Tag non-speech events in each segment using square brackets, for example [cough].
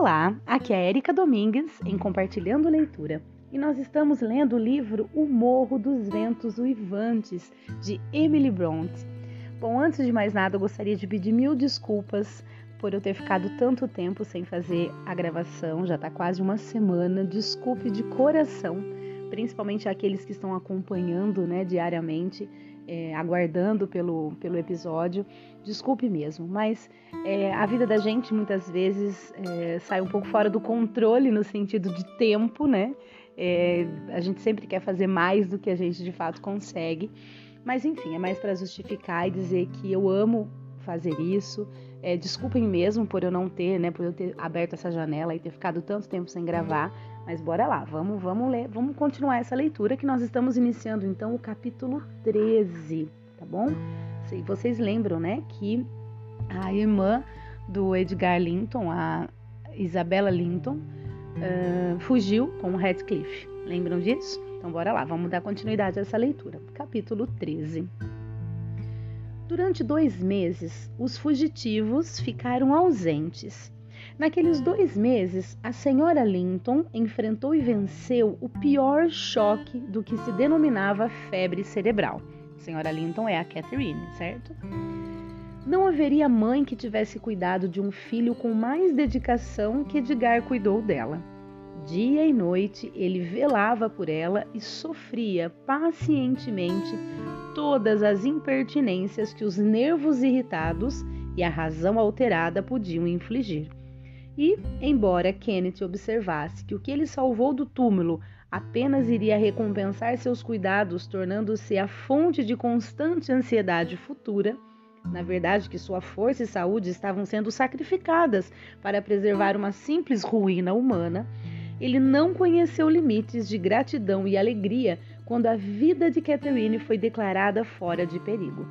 Olá, aqui é a Erika Domingues em Compartilhando Leitura e nós estamos lendo o livro O Morro dos Ventos Uivantes de Emily Bronte. Bom, antes de mais nada, eu gostaria de pedir mil desculpas por eu ter ficado tanto tempo sem fazer a gravação, já está quase uma semana. Desculpe de coração, principalmente aqueles que estão acompanhando né, diariamente é, aguardando pelo, pelo episódio. Desculpe mesmo, mas é, a vida da gente muitas vezes é, sai um pouco fora do controle no sentido de tempo, né? É, a gente sempre quer fazer mais do que a gente de fato consegue. Mas enfim, é mais para justificar e dizer que eu amo fazer isso. É, desculpem mesmo por eu não ter, né, por eu ter aberto essa janela e ter ficado tanto tempo sem gravar. Mas bora lá, vamos, vamos ler, vamos continuar essa leitura que nós estamos iniciando então o capítulo 13, tá bom? Se vocês lembram, né, que a irmã do Edgar Linton, a Isabella Linton, uh, fugiu com o Radcliffe. Lembram disso? Então bora lá, vamos dar continuidade a essa leitura. Capítulo 13. Durante dois meses, os fugitivos ficaram ausentes Naqueles dois meses, a senhora Linton enfrentou e venceu o pior choque do que se denominava febre cerebral. A senhora Linton é a Catherine, certo? Não haveria mãe que tivesse cuidado de um filho com mais dedicação que Edgar cuidou dela. Dia e noite ele velava por ela e sofria pacientemente todas as impertinências que os nervos irritados e a razão alterada podiam infligir. E, embora Kenneth observasse que o que ele salvou do túmulo apenas iria recompensar seus cuidados, tornando-se a fonte de constante ansiedade futura, na verdade que sua força e saúde estavam sendo sacrificadas para preservar uma simples ruína humana, ele não conheceu limites de gratidão e alegria quando a vida de Catherine foi declarada fora de perigo.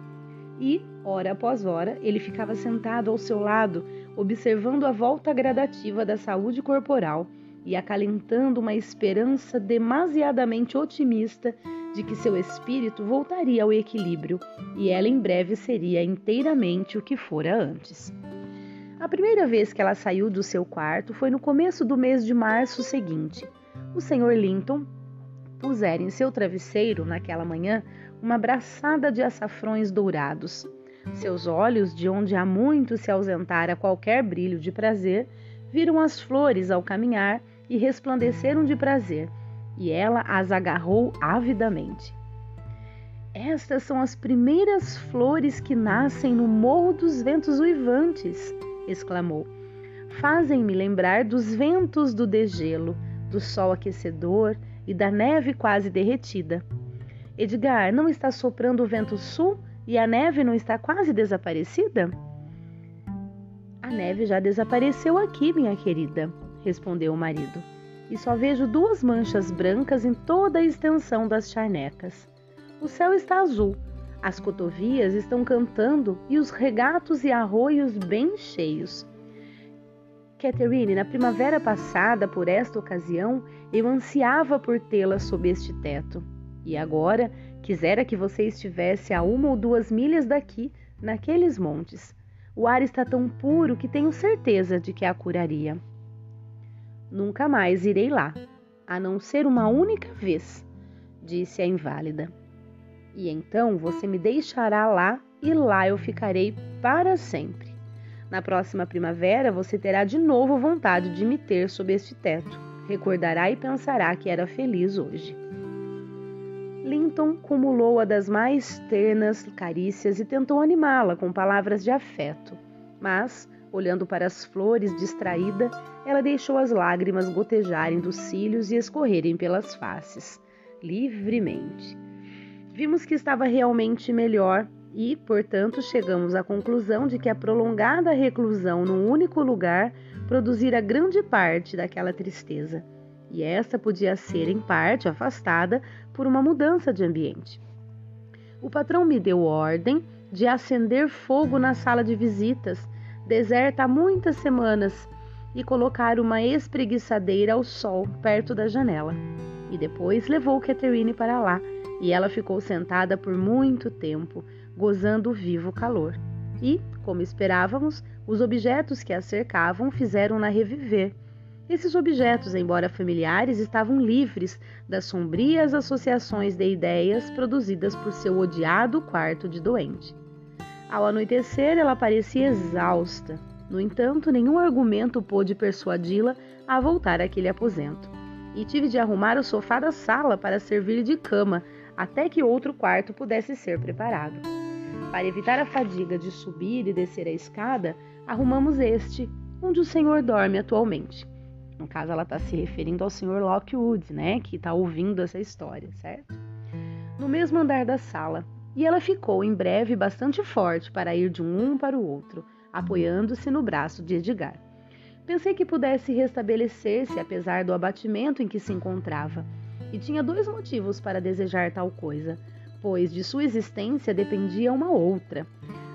E, hora após hora, ele ficava sentado ao seu lado, observando a volta gradativa da saúde corporal e acalentando uma esperança demasiadamente otimista de que seu espírito voltaria ao equilíbrio e ela em breve seria inteiramente o que fora antes. A primeira vez que ela saiu do seu quarto foi no começo do mês de março seguinte. O Sr. Linton pusera em seu travesseiro, naquela manhã, uma braçada de açafrões dourados. Seus olhos, de onde há muito se ausentara qualquer brilho de prazer, viram as flores ao caminhar e resplandeceram de prazer, e ela as agarrou avidamente. Estas são as primeiras flores que nascem no Morro dos Ventos Uivantes, exclamou. Fazem-me lembrar dos ventos do degelo, do sol aquecedor e da neve quase derretida. Edgar, não está soprando o vento sul e a neve não está quase desaparecida? A neve já desapareceu aqui, minha querida, respondeu o marido, e só vejo duas manchas brancas em toda a extensão das charnecas. O céu está azul, as cotovias estão cantando e os regatos e arroios bem cheios. Catherine, na primavera passada, por esta ocasião, eu ansiava por tê-la sob este teto. E agora quisera que você estivesse a uma ou duas milhas daqui, naqueles montes. O ar está tão puro que tenho certeza de que a curaria. Nunca mais irei lá, a não ser uma única vez, disse a inválida. E então você me deixará lá e lá eu ficarei para sempre. Na próxima primavera você terá de novo vontade de me ter sob este teto. Recordará e pensará que era feliz hoje. Linton cumulou-a das mais ternas carícias e tentou animá-la com palavras de afeto. Mas, olhando para as flores distraída, ela deixou as lágrimas gotejarem dos cílios e escorrerem pelas faces, livremente. Vimos que estava realmente melhor e, portanto, chegamos à conclusão de que a prolongada reclusão num único lugar produzira grande parte daquela tristeza e esta podia ser, em parte, afastada por uma mudança de ambiente. O patrão me deu ordem de acender fogo na sala de visitas, deserta há muitas semanas, e colocar uma espreguiçadeira ao sol perto da janela. E depois levou Catherine para lá, e ela ficou sentada por muito tempo, gozando o vivo calor. e, como esperávamos, os objetos que a cercavam fizeram-na reviver. Esses objetos, embora familiares, estavam livres das sombrias associações de ideias produzidas por seu odiado quarto de doente. Ao anoitecer, ela parecia exausta. No entanto, nenhum argumento pôde persuadi-la a voltar àquele aposento. E tive de arrumar o sofá da sala para servir de cama, até que outro quarto pudesse ser preparado. Para evitar a fadiga de subir e descer a escada, arrumamos este, onde o senhor dorme atualmente. No caso, ela está se referindo ao senhor Lockwood, né, que está ouvindo essa história, certo? No mesmo andar da sala, e ela ficou em breve bastante forte para ir de um para o outro, apoiando-se no braço de Edgar. Pensei que pudesse restabelecer-se apesar do abatimento em que se encontrava, e tinha dois motivos para desejar tal coisa, pois de sua existência dependia uma outra.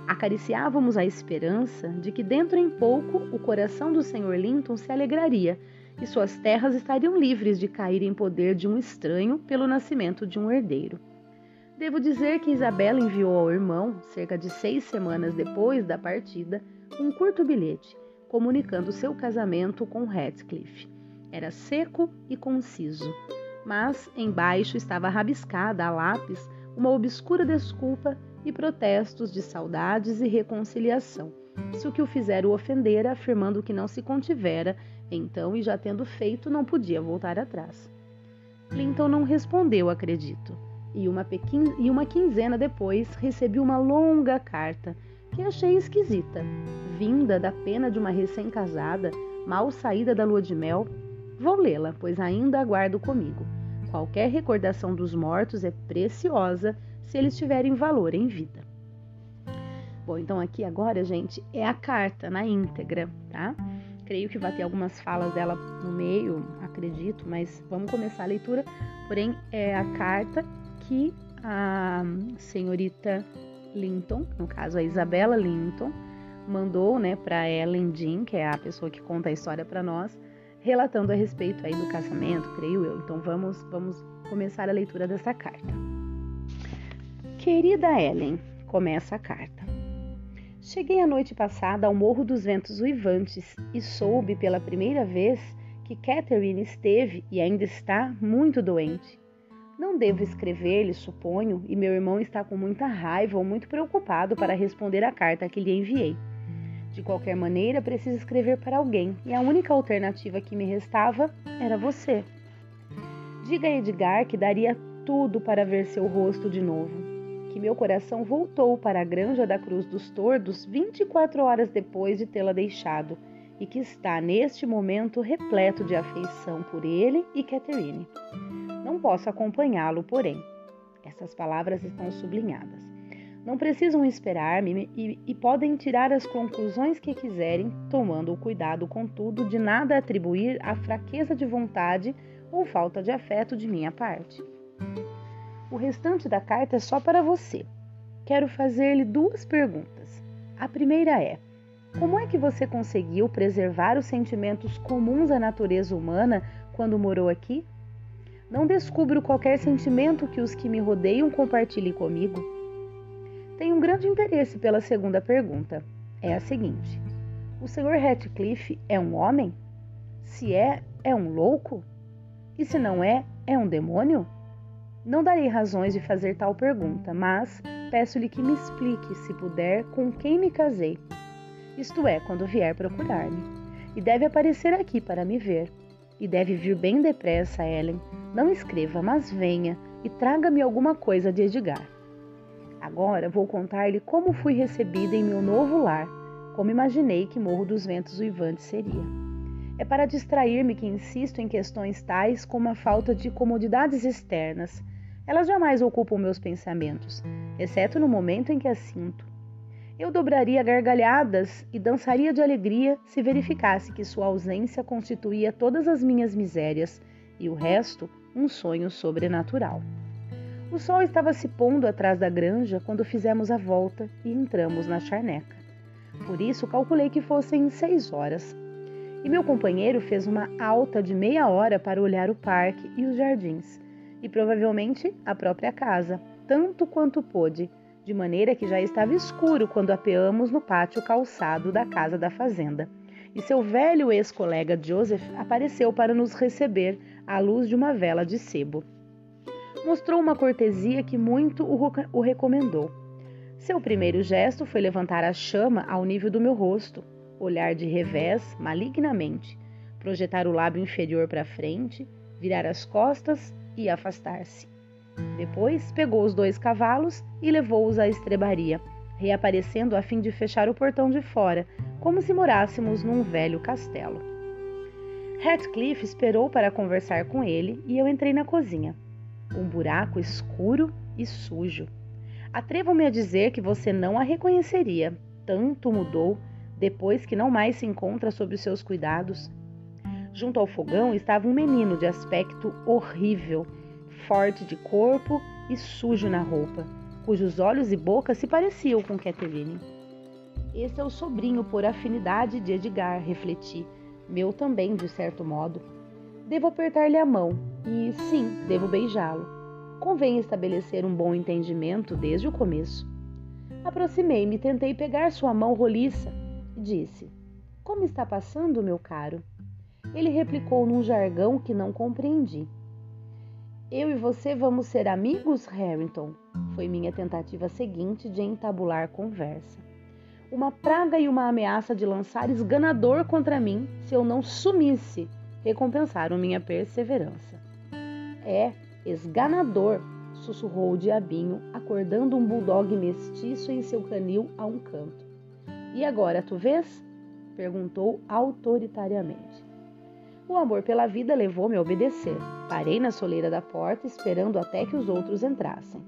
Acariciávamos a esperança de que dentro em pouco o coração do Sr. Linton se alegraria e suas terras estariam livres de cair em poder de um estranho pelo nascimento de um herdeiro. Devo dizer que Isabela enviou ao irmão, cerca de seis semanas depois da partida, um curto bilhete comunicando seu casamento com Heathcliff. Era seco e conciso, mas embaixo estava rabiscada a lápis uma obscura desculpa e protestos de saudades e reconciliação, se o que o fizera o ofendera, afirmando que não se contivera, então e já tendo feito, não podia voltar atrás. Clinton não respondeu, acredito e uma, pequin... e uma quinzena depois recebi uma longa carta que achei esquisita, vinda da pena de uma recém-casada, mal saída da lua de mel. Vou lê-la, pois ainda aguardo comigo. Qualquer recordação dos mortos é preciosa se eles tiverem valor em vida. Bom, então aqui agora, gente, é a carta na íntegra, tá? Creio que vai ter algumas falas dela no meio, acredito, mas vamos começar a leitura. Porém, é a carta que a senhorita Linton, no caso a Isabela Linton, mandou, né, para Ellen Jean, que é a pessoa que conta a história para nós, relatando a respeito aí do casamento, creio eu. Então vamos, vamos começar a leitura dessa carta. Querida Ellen, começa a carta. Cheguei a noite passada ao Morro dos Ventos Uivantes e soube pela primeira vez que Catherine esteve e ainda está muito doente. Não devo escrever-lhe, suponho, e meu irmão está com muita raiva ou muito preocupado para responder à carta que lhe enviei. De qualquer maneira, preciso escrever para alguém, e a única alternativa que me restava era você. Diga a Edgar que daria tudo para ver seu rosto de novo, que meu coração voltou para a granja da Cruz dos Tordos 24 horas depois de tê-la deixado e que está neste momento repleto de afeição por ele e Catherine. Não posso acompanhá-lo, porém. Essas palavras estão sublinhadas. Não precisam esperar-me e, e, podem tirar as conclusões que quiserem, tomando o cuidado, contudo, de nada atribuir à fraqueza de vontade ou falta de afeto de minha parte. O restante da carta é só para você. Quero fazer-lhe duas perguntas. A primeira é: como é que você conseguiu preservar os sentimentos comuns à natureza humana quando morou aqui? Não descubro qualquer sentimento que os que me rodeiam compartilhem comigo. Tenho um grande interesse pela segunda pergunta. É a seguinte: O Sr. Ratcliffe é um homem? Se é, é um louco? E se não é, é um demônio? Não darei razões de fazer tal pergunta, mas peço-lhe que me explique, se puder, com quem me casei. Isto é, quando vier procurar-me. E deve aparecer aqui para me ver. E deve vir bem depressa, Ellen. Não escreva, mas venha e traga-me alguma coisa de Edgar. Agora vou contar-lhe como fui recebida em meu novo lar, como imaginei que Morro dos Ventos Uivantes seria. É para distrair-me que insisto em questões tais como a falta de comodidades externas. Elas jamais ocupam meus pensamentos, exceto no momento em que as sinto. Eu dobraria gargalhadas e dançaria de alegria se verificasse que sua ausência constituía todas as minhas misérias e o resto um sonho sobrenatural. O sol estava se pondo atrás da granja quando fizemos a volta e entramos na charneca. Por isso calculei que fossem seis horas. E meu companheiro fez uma alta de meia hora para olhar o parque e os jardins, e provavelmente a própria casa, tanto quanto pôde, de maneira que já estava escuro quando apeamos no pátio calçado da casa da fazenda. E seu velho ex-colega Joseph apareceu para nos receber à luz de uma vela de sebo. Mostrou uma cortesia que muito o recomendou. Seu primeiro gesto foi levantar a chama ao nível do meu rosto, olhar de revés malignamente, projetar o lábio inferior para frente, virar as costas e afastar-se. Depois pegou os dois cavalos e levou-os à estrebaria, reaparecendo a fim de fechar o portão de fora, como se morássemos num velho castelo. Ratcliffe esperou para conversar com ele e eu entrei na cozinha. Um buraco escuro e sujo. Atrevo-me a dizer que você não a reconheceria, tanto mudou depois que não mais se encontra sob os seus cuidados. Junto ao fogão estava um menino de aspecto horrível, forte de corpo e sujo na roupa, cujos olhos e boca se pareciam com Catherine. Esse é o sobrinho por afinidade de Edgar, refleti. Meu também, de certo modo. Devo apertar-lhe a mão e, sim, devo beijá-lo convém estabelecer um bom entendimento desde o começo. Aproximei-me tentei pegar sua mão roliça e disse: Como está passando, meu caro? Ele replicou num jargão que não compreendi. Eu e você vamos ser amigos, Harrington? Foi minha tentativa seguinte de entabular conversa. Uma praga e uma ameaça de lançar esganador contra mim se eu não sumisse recompensaram minha perseverança. É, Esganador, sussurrou o diabinho, acordando um bulldog mestiço em seu canil a um canto. E agora, tu vês? perguntou autoritariamente. O amor pela vida levou-me a obedecer. Parei na soleira da porta, esperando até que os outros entrassem.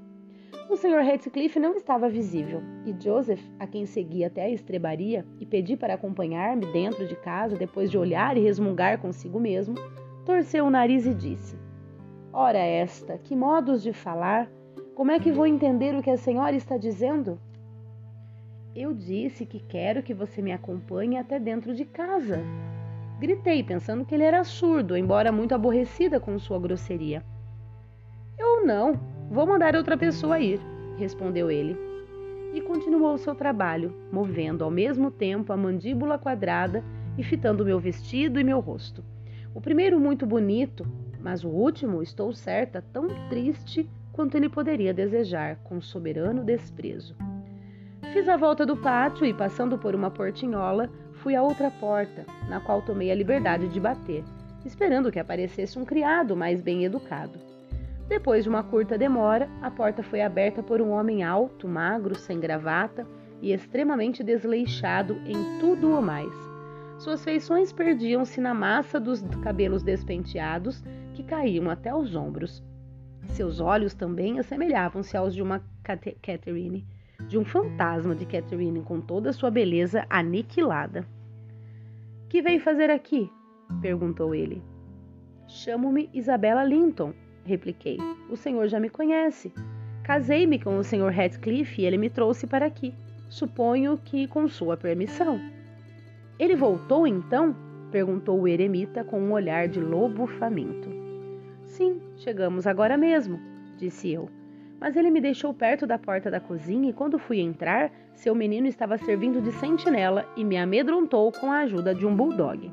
O Sr. Heathcliff não estava visível, e Joseph, a quem segui até a estrebaria e pedi para acompanhar-me dentro de casa depois de olhar e resmungar consigo mesmo, torceu o nariz e disse: Ora esta, que modos de falar! Como é que vou entender o que a senhora está dizendo? Eu disse que quero que você me acompanhe até dentro de casa. Gritei, pensando que ele era surdo, embora muito aborrecida com sua grosseria. Eu não, vou mandar outra pessoa ir, respondeu ele. E continuou seu trabalho, movendo ao mesmo tempo a mandíbula quadrada e fitando meu vestido e meu rosto. O primeiro muito bonito, mas o último, estou certa, tão triste quanto ele poderia desejar, com soberano desprezo. Fiz a volta do pátio e, passando por uma portinhola, fui à outra porta, na qual tomei a liberdade de bater, esperando que aparecesse um criado mais bem educado. Depois de uma curta demora, a porta foi aberta por um homem alto, magro, sem gravata e extremamente desleixado em tudo o mais. Suas feições perdiam-se na massa dos cabelos despenteados que caíam até os ombros. Seus olhos também assemelhavam-se aos de uma Catherine, de um fantasma de Catherine com toda a sua beleza aniquilada. Que veio fazer aqui? perguntou ele. Chamo-me Isabella Linton, repliquei. O senhor já me conhece. Casei-me com o senhor Radcliffe e ele me trouxe para aqui. Suponho que com sua permissão. Ele voltou então? perguntou o eremita com um olhar de lobo faminto. Sim, chegamos agora mesmo, disse eu. Mas ele me deixou perto da porta da cozinha e quando fui entrar, seu menino estava servindo de sentinela e me amedrontou com a ajuda de um bulldog.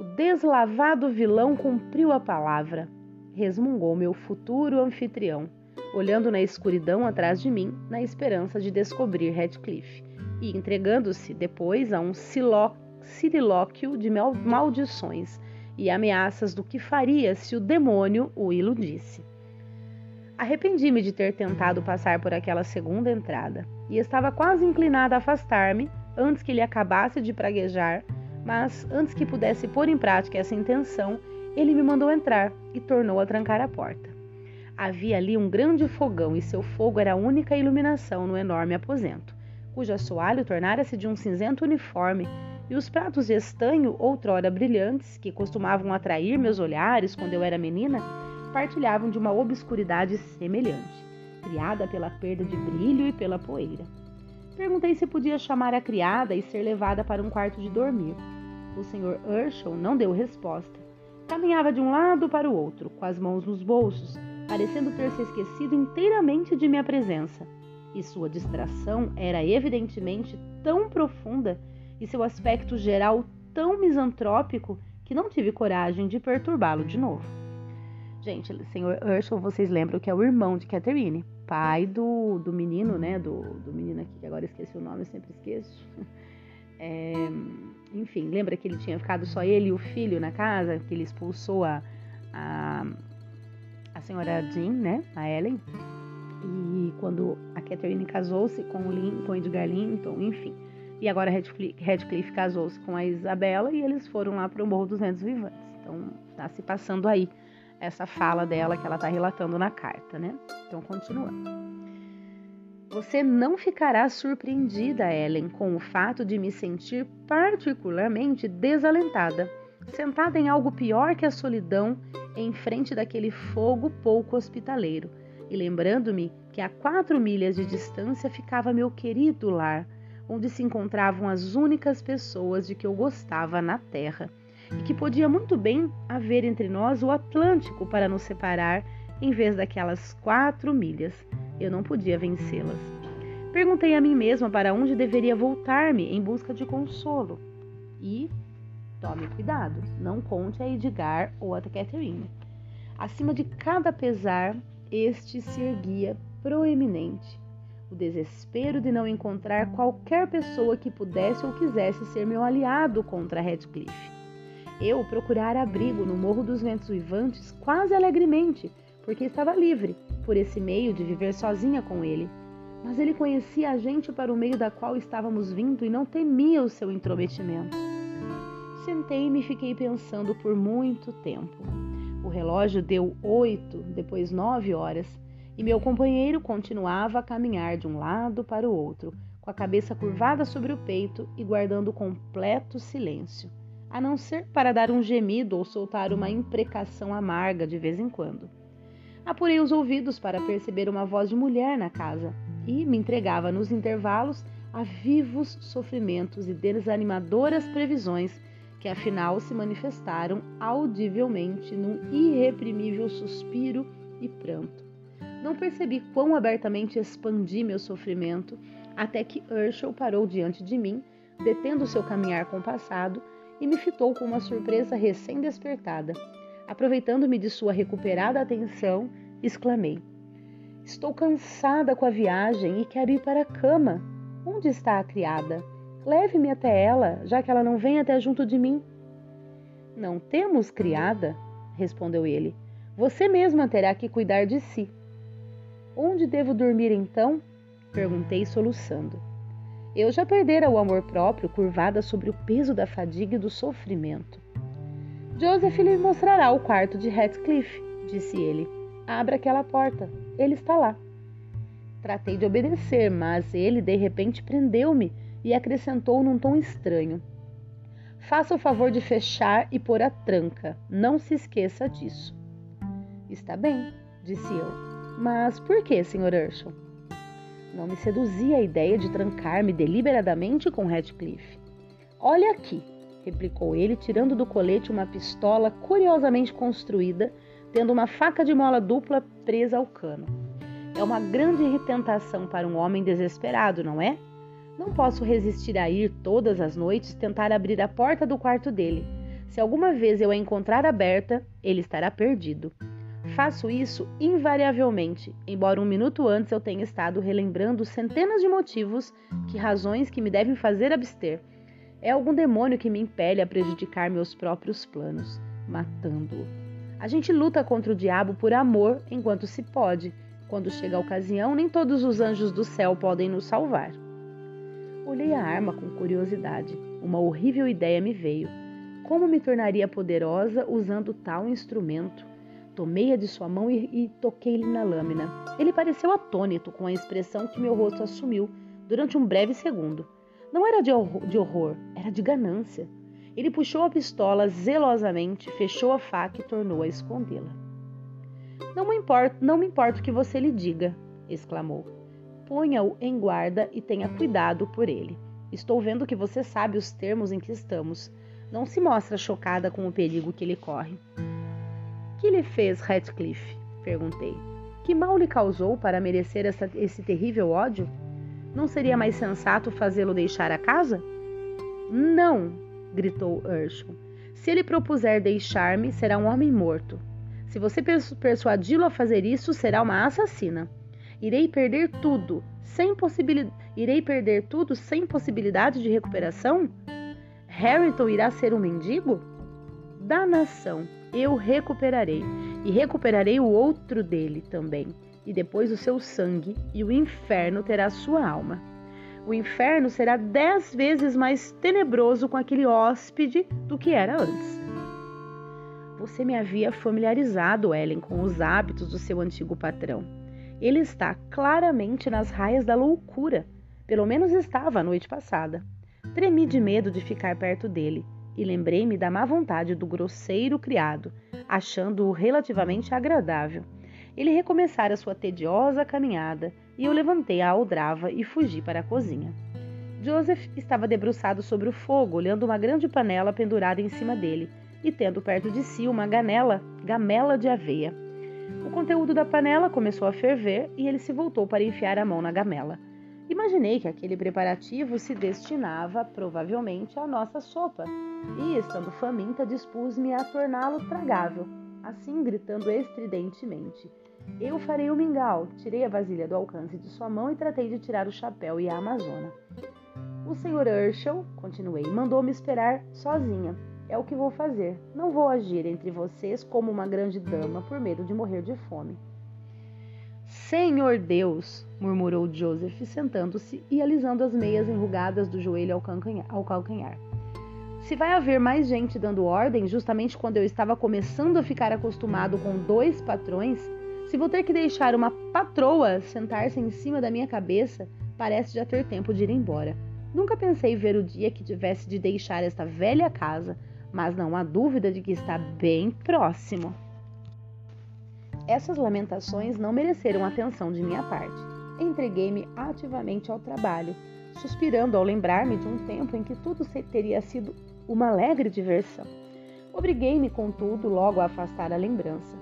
O deslavado vilão cumpriu a palavra, resmungou meu futuro anfitrião, olhando na escuridão atrás de mim, na esperança de descobrir Redcliffe, e entregando-se depois a um sirilóquio de maldições e ameaças do que faria se o demônio o iludisse. Arrependi-me de ter tentado passar por aquela segunda entrada e estava quase inclinada a afastar-me antes que ele acabasse de praguejar, mas antes que pudesse pôr em prática essa intenção, ele me mandou entrar e tornou a trancar a porta. Havia ali um grande fogão e seu fogo era a única iluminação no enorme aposento, cujo assoalho tornara-se de um cinzento uniforme e os pratos de estanho, outrora brilhantes, que costumavam atrair meus olhares quando eu era menina, partilhavam de uma obscuridade semelhante, criada pela perda de brilho e pela poeira. Perguntei se podia chamar a criada e ser levada para um quarto de dormir. O Sr. Urshel não deu resposta. Caminhava de um lado para o outro, com as mãos nos bolsos, parecendo ter se esquecido inteiramente de minha presença. e sua distração era evidentemente tão profunda e seu aspecto geral tão misantrópico que não tive coragem de perturbá-lo de novo. Gente, o senhor Urshel, vocês lembram que é o irmão de Catherine, pai do, do menino, né? Do, do menino aqui, que agora esqueci o nome, eu sempre esqueço. [laughs] É, enfim, lembra que ele tinha ficado só ele e o filho na casa, que ele expulsou a, a, a senhora Jean, né? A Ellen. E quando a Catherine casou-se com o, Lin, com o Edgar Linton, enfim. E agora Radcliffe casou-se com a Isabela e eles foram lá para o Morro dos Ventos Vivantes. Então tá se passando aí essa fala dela que ela está relatando na carta, né? Então continuando. Você não ficará surpreendida, Ellen, com o fato de me sentir particularmente desalentada, sentada em algo pior que a solidão, em frente daquele fogo pouco hospitaleiro, e lembrando-me que a quatro milhas de distância ficava meu querido lar, onde se encontravam as únicas pessoas de que eu gostava na terra, e que podia muito bem haver entre nós o Atlântico para nos separar, em vez daquelas quatro milhas. Eu não podia vencê-las. Perguntei a mim mesma para onde deveria voltar-me em busca de consolo. E tome cuidado, não conte a Edgar ou a Catherine. Acima de cada pesar, este se erguia proeminente. O desespero de não encontrar qualquer pessoa que pudesse ou quisesse ser meu aliado contra Redcliffe. Eu procurara abrigo no Morro dos Ventos Uivantes quase alegremente, porque estava livre, por esse meio de viver sozinha com ele. Mas ele conhecia a gente para o meio da qual estávamos vindo e não temia o seu intrometimento. Sentei-me e fiquei pensando por muito tempo. O relógio deu oito, depois nove horas, e meu companheiro continuava a caminhar de um lado para o outro, com a cabeça curvada sobre o peito e guardando completo silêncio, a não ser para dar um gemido ou soltar uma imprecação amarga de vez em quando. Apurei os ouvidos para perceber uma voz de mulher na casa e me entregava nos intervalos a vivos sofrimentos e desanimadoras previsões que afinal se manifestaram audivelmente num irreprimível suspiro e pranto. Não percebi quão abertamente expandi meu sofrimento até que Herschel parou diante de mim, detendo seu caminhar compassado, e me fitou com uma surpresa recém-despertada. Aproveitando-me de sua recuperada atenção, exclamei: Estou cansada com a viagem e quero ir para a cama. Onde está a criada? Leve-me até ela, já que ela não vem até junto de mim. Não temos criada, respondeu ele. Você mesma terá que cuidar de si. Onde devo dormir então? perguntei soluçando. Eu já perdera o amor próprio, curvada sobre o peso da fadiga e do sofrimento. Joseph lhe mostrará o quarto de Heathcliff, disse ele. Abra aquela porta. Ele está lá. Tratei de obedecer, mas ele de repente prendeu-me e acrescentou num tom estranho: Faça o favor de fechar e pôr a tranca. Não se esqueça disso. Está bem, disse eu. Mas por que, Sr. Urshel? Não me seduzia a ideia de trancar-me deliberadamente com Radcliffe. Olha aqui, replicou ele, tirando do colete uma pistola curiosamente construída, tendo uma faca de mola dupla presa ao cano. É uma grande tentação para um homem desesperado, não é? Não posso resistir a ir todas as noites tentar abrir a porta do quarto dele. Se alguma vez eu a encontrar aberta, ele estará perdido. Faço isso invariavelmente, embora um minuto antes eu tenha estado relembrando centenas de motivos, que razões que me devem fazer abster. É algum demônio que me impele a prejudicar meus próprios planos, matando-o. A gente luta contra o diabo por amor enquanto se pode. Quando chega a ocasião, nem todos os anjos do céu podem nos salvar. Olhei a arma com curiosidade. Uma horrível ideia me veio. Como me tornaria poderosa usando tal instrumento? Tomei-a de sua mão e, e toquei-lhe na lâmina. Ele pareceu atônito com a expressão que meu rosto assumiu durante um breve segundo. Não era de horror, de horror, era de ganância. Ele puxou a pistola zelosamente, fechou a faca e tornou a escondê-la. Não me importa, não me o que você lhe diga, exclamou ponha-o em guarda e tenha cuidado por ele. Estou vendo que você sabe os termos em que estamos. Não se mostra chocada com o perigo que ele corre. Que lhe fez Ratcliffe? Perguntei. Que mal lhe causou para merecer essa, esse terrível ódio? Não seria mais sensato fazê-lo deixar a casa? Não, gritou Urshel. Se ele propuser deixar-me, será um homem morto. Se você persuadi-lo a fazer isso, será uma assassina. Irei perder tudo, sem possibilidade. Irei perder tudo sem possibilidade de recuperação? Harrington irá ser um mendigo? Da nação, eu recuperarei, e recuperarei o outro dele também, e depois o seu sangue, e o inferno terá sua alma. O inferno será dez vezes mais tenebroso com aquele hóspede do que era antes. Você me havia familiarizado, Ellen, com os hábitos do seu antigo patrão. Ele está claramente nas raias da loucura. Pelo menos estava a noite passada. Tremi de medo de ficar perto dele e lembrei-me da má vontade do grosseiro criado, achando-o relativamente agradável. Ele recomeçara sua tediosa caminhada e eu levantei a aldrava e fugi para a cozinha. Joseph estava debruçado sobre o fogo, olhando uma grande panela pendurada em cima dele e tendo perto de si uma ganela, gamela de aveia. O conteúdo da panela começou a ferver e ele se voltou para enfiar a mão na gamela. Imaginei que aquele preparativo se destinava provavelmente à nossa sopa, e, estando faminta, dispus-me a torná-lo tragável, assim gritando estridentemente. Eu farei o mingau. Tirei a vasilha do alcance de sua mão e tratei de tirar o chapéu e a amazona. O Sr. Urshel, continuei, mandou-me esperar sozinha. É o que vou fazer. Não vou agir entre vocês como uma grande dama por medo de morrer de fome. Senhor Deus, murmurou Joseph, sentando-se e alisando as meias enrugadas do joelho ao calcanhar. Se vai haver mais gente dando ordem, justamente quando eu estava começando a ficar acostumado com dois patrões, se vou ter que deixar uma patroa sentar-se em cima da minha cabeça, parece já ter tempo de ir embora. Nunca pensei ver o dia que tivesse de deixar esta velha casa, mas não há dúvida de que está bem próximo. Essas lamentações não mereceram atenção de minha parte. Entreguei-me ativamente ao trabalho, suspirando ao lembrar-me de um tempo em que tudo teria sido uma alegre diversão. Obriguei-me, contudo, logo a afastar a lembrança.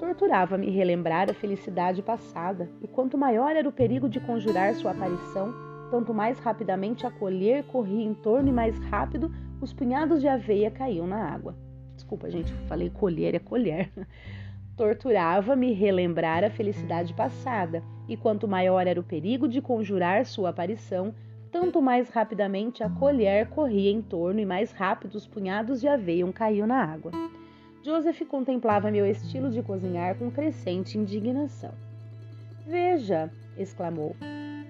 Torturava-me relembrar a felicidade passada, e quanto maior era o perigo de conjurar sua aparição, tanto mais rapidamente a colher corria em torno e mais rápido os punhados de aveia caíam na água. Desculpa, gente, falei colher é colher. Torturava-me relembrar a felicidade passada, e quanto maior era o perigo de conjurar sua aparição, tanto mais rapidamente a colher corria em torno e mais rápido os punhados de aveia caíam na água. Joseph contemplava meu estilo de cozinhar com crescente indignação. Veja, exclamou.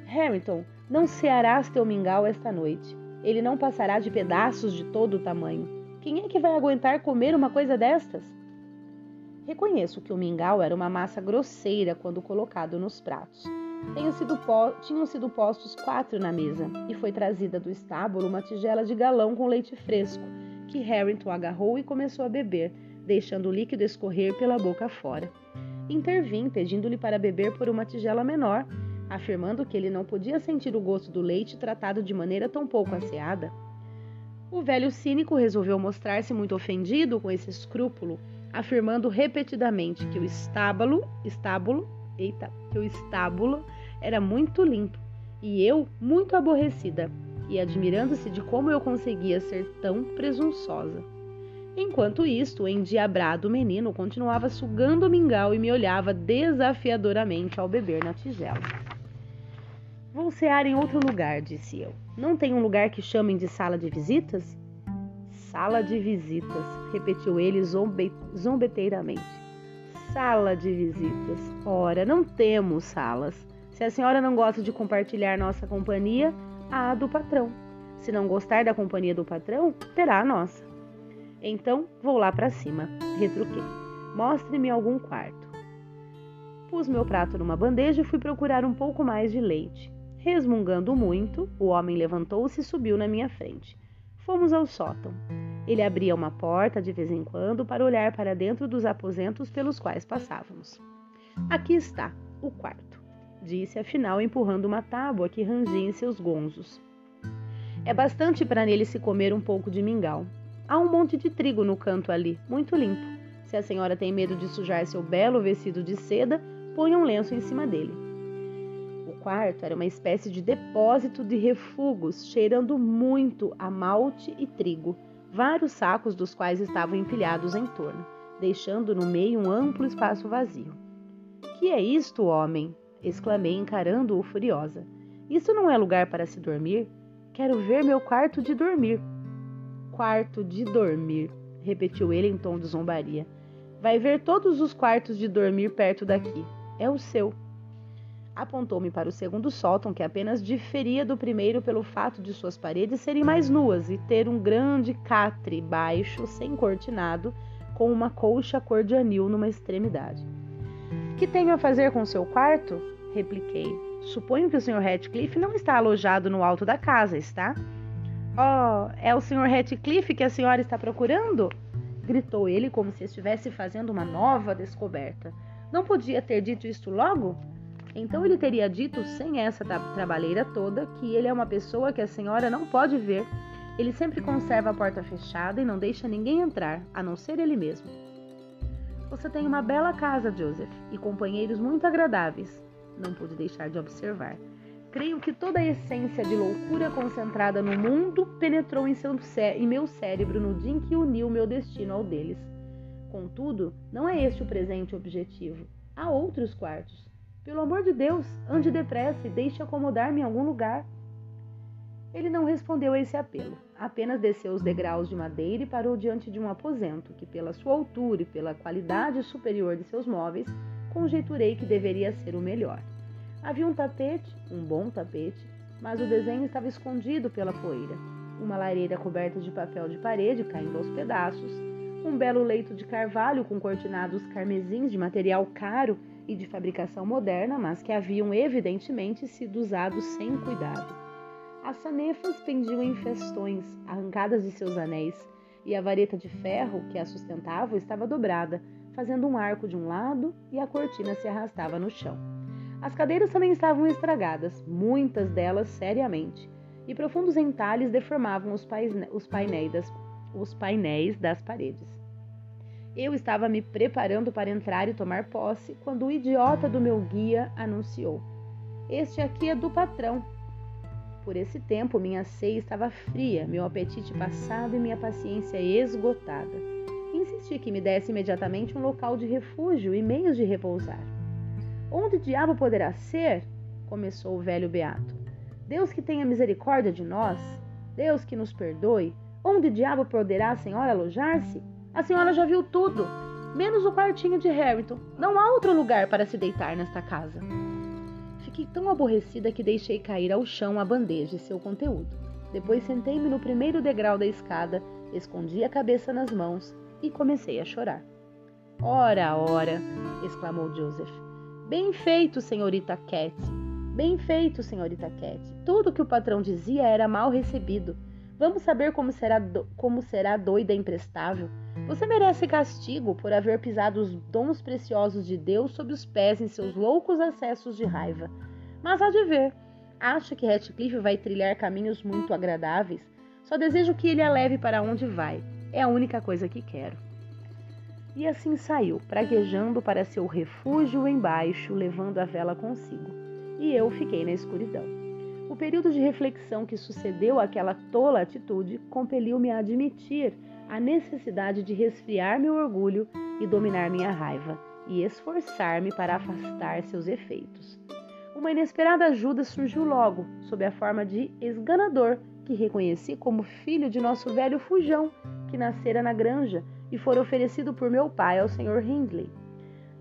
Harrington, não cearás teu mingau esta noite. Ele não passará de pedaços de todo o tamanho. Quem é que vai aguentar comer uma coisa destas? Reconheço que o mingau era uma massa grosseira quando colocado nos pratos. Sido tinham sido postos quatro na mesa e foi trazida do estábulo uma tigela de galão com leite fresco, que Harrington agarrou e começou a beber, deixando o líquido escorrer pela boca fora. Intervim, pedindo-lhe para beber por uma tigela menor, afirmando que ele não podia sentir o gosto do leite tratado de maneira tão pouco asseada. O velho cínico resolveu mostrar-se muito ofendido com esse escrúpulo, afirmando repetidamente que o estábulo, estábulo, eita, que o estábulo era muito limpo e eu muito aborrecida, e admirando-se de como eu conseguia ser tão presunçosa. Enquanto isto, o endiabrado menino continuava sugando o mingau e me olhava desafiadoramente ao beber na tigela. Vou cear em outro lugar, disse eu. Não tem um lugar que chamem de sala de visitas? Sala de visitas, repetiu ele zombe zombeteiramente. Sala de visitas. Ora, não temos salas. Se a senhora não gosta de compartilhar nossa companhia, há a do patrão. Se não gostar da companhia do patrão, terá a nossa. Então, vou lá para cima, retruquei. Mostre-me algum quarto. Pus meu prato numa bandeja e fui procurar um pouco mais de leite. Resmungando muito, o homem levantou-se e subiu na minha frente. Fomos ao sótão. Ele abria uma porta de vez em quando para olhar para dentro dos aposentos pelos quais passávamos. Aqui está, o quarto, disse afinal, empurrando uma tábua que rangia em seus gonzos. É bastante para nele se comer um pouco de mingau. Há um monte de trigo no canto ali, muito limpo. Se a senhora tem medo de sujar seu belo vestido de seda, ponha um lenço em cima dele. O quarto era uma espécie de depósito de refugos, cheirando muito a malte e trigo, vários sacos dos quais estavam empilhados em torno, deixando no meio um amplo espaço vazio. Que é isto, homem? exclamei, encarando-o furiosa. Isso não é lugar para se dormir? Quero ver meu quarto de dormir. Quarto de dormir, repetiu ele em tom de zombaria. Vai ver todos os quartos de dormir perto daqui. É o seu. Apontou-me para o segundo sótão, que apenas diferia do primeiro pelo fato de suas paredes serem mais nuas e ter um grande catre baixo, sem cortinado, com uma colcha cor de anil numa extremidade. Que tenho a fazer com seu quarto? Repliquei. Suponho que o Sr. Ratcliffe não está alojado no alto da casa, está? Oh, é o Sr. Ratcliffe que a senhora está procurando? Gritou ele como se estivesse fazendo uma nova descoberta. Não podia ter dito isto logo? Então ele teria dito, sem essa trabalheira toda, que ele é uma pessoa que a senhora não pode ver. Ele sempre conserva a porta fechada e não deixa ninguém entrar, a não ser ele mesmo. Você tem uma bela casa, Joseph, e companheiros muito agradáveis. Não pude deixar de observar. Creio que toda a essência de loucura concentrada no mundo penetrou em, em meu cérebro no dia em que uniu meu destino ao deles. Contudo, não é este o presente objetivo. Há outros quartos. Pelo amor de Deus, ande depressa e deixe acomodar-me em algum lugar. Ele não respondeu a esse apelo, apenas desceu os degraus de madeira e parou diante de um aposento que, pela sua altura e pela qualidade superior de seus móveis, conjeiturei que deveria ser o melhor. Havia um tapete, um bom tapete, mas o desenho estava escondido pela poeira. Uma lareira coberta de papel de parede caindo aos pedaços, um belo leito de carvalho com cortinados carmesins de material caro e de fabricação moderna, mas que haviam evidentemente sido usados sem cuidado. As sanefas pendiam em festões, arrancadas de seus anéis, e a vareta de ferro que a sustentava estava dobrada, fazendo um arco de um lado, e a cortina se arrastava no chão. As cadeiras também estavam estragadas, muitas delas seriamente, e profundos entalhes deformavam os, painéis, das, os painéis das paredes. Eu estava me preparando para entrar e tomar posse quando o idiota do meu guia anunciou: Este aqui é do patrão. Por esse tempo, minha ceia estava fria, meu apetite passado e minha paciência esgotada. Insisti que me desse imediatamente um local de refúgio e meios de repousar. Onde diabo poderá ser? começou o velho beato. Deus que tenha misericórdia de nós, Deus que nos perdoe. Onde diabo poderá a senhora alojar-se? A senhora já viu tudo, menos o quartinho de Harrington. Não há outro lugar para se deitar nesta casa. Fiquei tão aborrecida que deixei cair ao chão a bandeja e seu conteúdo. Depois sentei-me no primeiro degrau da escada, escondi a cabeça nas mãos e comecei a chorar. Ora, ora! exclamou Joseph. Bem feito, senhorita Cat. Bem feito, senhorita Cat. Tudo que o patrão dizia era mal recebido. Vamos saber como será, do... como será doida imprestável. Você merece castigo por haver pisado os dons preciosos de Deus sob os pés em seus loucos acessos de raiva. Mas há de ver. Acha que Ratcliffe vai trilhar caminhos muito agradáveis? Só desejo que ele a leve para onde vai. É a única coisa que quero. E assim saiu, praguejando para seu refúgio embaixo, levando a vela consigo. E eu fiquei na escuridão. O período de reflexão que sucedeu àquela tola atitude compeliu-me a admitir a necessidade de resfriar meu orgulho e dominar minha raiva, e esforçar-me para afastar seus efeitos. Uma inesperada ajuda surgiu logo, sob a forma de esganador, que reconheci como filho de nosso velho fujão, que nascera na granja e fora oferecido por meu pai ao Sr. Hindley.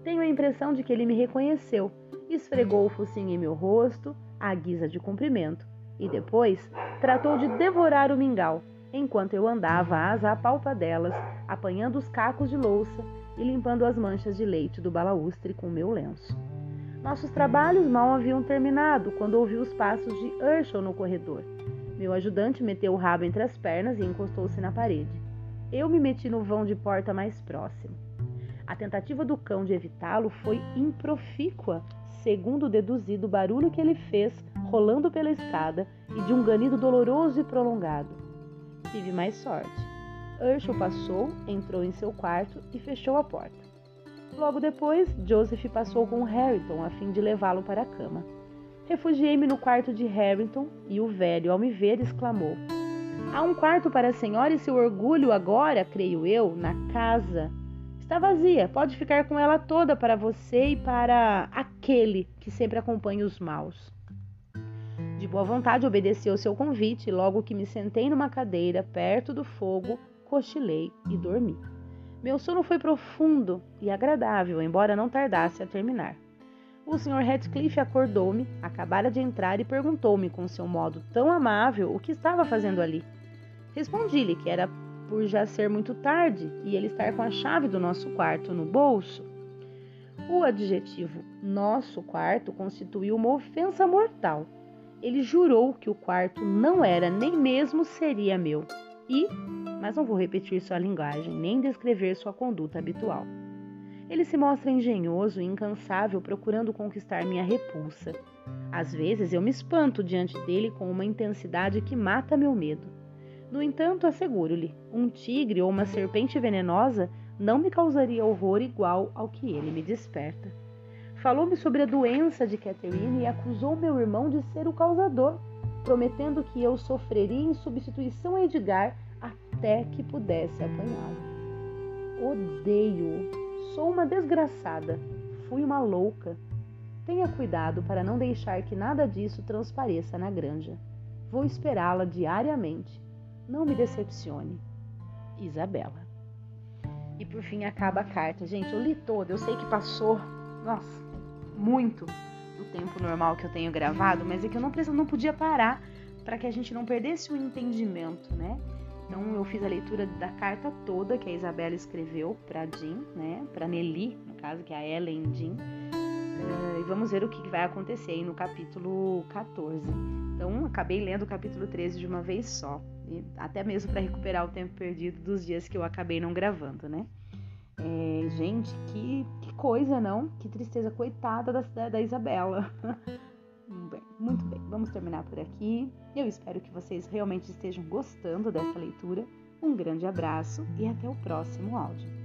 Tenho a impressão de que ele me reconheceu, esfregou o focinho em meu rosto, à guisa de cumprimento, e depois tratou de devorar o mingau, enquanto eu andava às apalpadelas, apanhando os cacos de louça e limpando as manchas de leite do balaustre com meu lenço. Nossos trabalhos mal haviam terminado quando ouvi os passos de Herschel no corredor. Meu ajudante meteu o rabo entre as pernas e encostou-se na parede. Eu me meti no vão de porta mais próximo. A tentativa do cão de evitá-lo foi improfícua, segundo deduzido o barulho que ele fez rolando pela escada e de um ganido doloroso e prolongado tive mais sorte. Herschel passou, entrou em seu quarto e fechou a porta. Logo depois, Joseph passou com Harrington a fim de levá-lo para a cama. Refugiei-me no quarto de Harrington e o velho, ao me ver, exclamou: Há um quarto para a senhora e seu orgulho agora, creio eu, na casa. Está vazia, pode ficar com ela toda para você e para aquele que sempre acompanha os maus. De boa vontade obedeci ao seu convite e logo que me sentei numa cadeira perto do fogo, cochilei e dormi. Meu sono foi profundo e agradável, embora não tardasse a terminar. O Sr. Radcliffe acordou-me, acabara de entrar e perguntou-me com seu modo tão amável o que estava fazendo ali. Respondi-lhe que era por já ser muito tarde e ele estar com a chave do nosso quarto no bolso. O adjetivo nosso quarto constituiu uma ofensa mortal. Ele jurou que o quarto não era nem mesmo seria meu. E, mas não vou repetir sua linguagem, nem descrever sua conduta habitual. Ele se mostra engenhoso e incansável procurando conquistar minha repulsa. Às vezes eu me espanto diante dele com uma intensidade que mata meu medo. No entanto, asseguro-lhe, um tigre ou uma serpente venenosa não me causaria horror igual ao que ele me desperta. Falou-me sobre a doença de Catherine e acusou meu irmão de ser o causador, prometendo que eu sofreria em substituição a Edgar até que pudesse apanhá-lo. Odeio-o Sou uma desgraçada. Fui uma louca. Tenha cuidado para não deixar que nada disso transpareça na granja. Vou esperá-la diariamente. Não me decepcione. Isabela. E por fim acaba a carta. Gente, eu li toda. Eu sei que passou, nossa, muito do tempo normal que eu tenho gravado, mas é que eu não, não podia parar para que a gente não perdesse o entendimento, né? Então eu fiz a leitura da carta toda que a Isabela escreveu para Jean, né? Para Nelly, no caso, que é a Ellen Jean. Uh, e vamos ver o que vai acontecer aí no capítulo 14. Então, acabei lendo o capítulo 13 de uma vez só, até mesmo para recuperar o tempo perdido dos dias que eu acabei não gravando, né? É, gente, que, que coisa, não? Que tristeza, coitada da, da Isabela. [laughs] Muito bem, vamos terminar por aqui. Eu espero que vocês realmente estejam gostando dessa leitura. Um grande abraço e até o próximo áudio.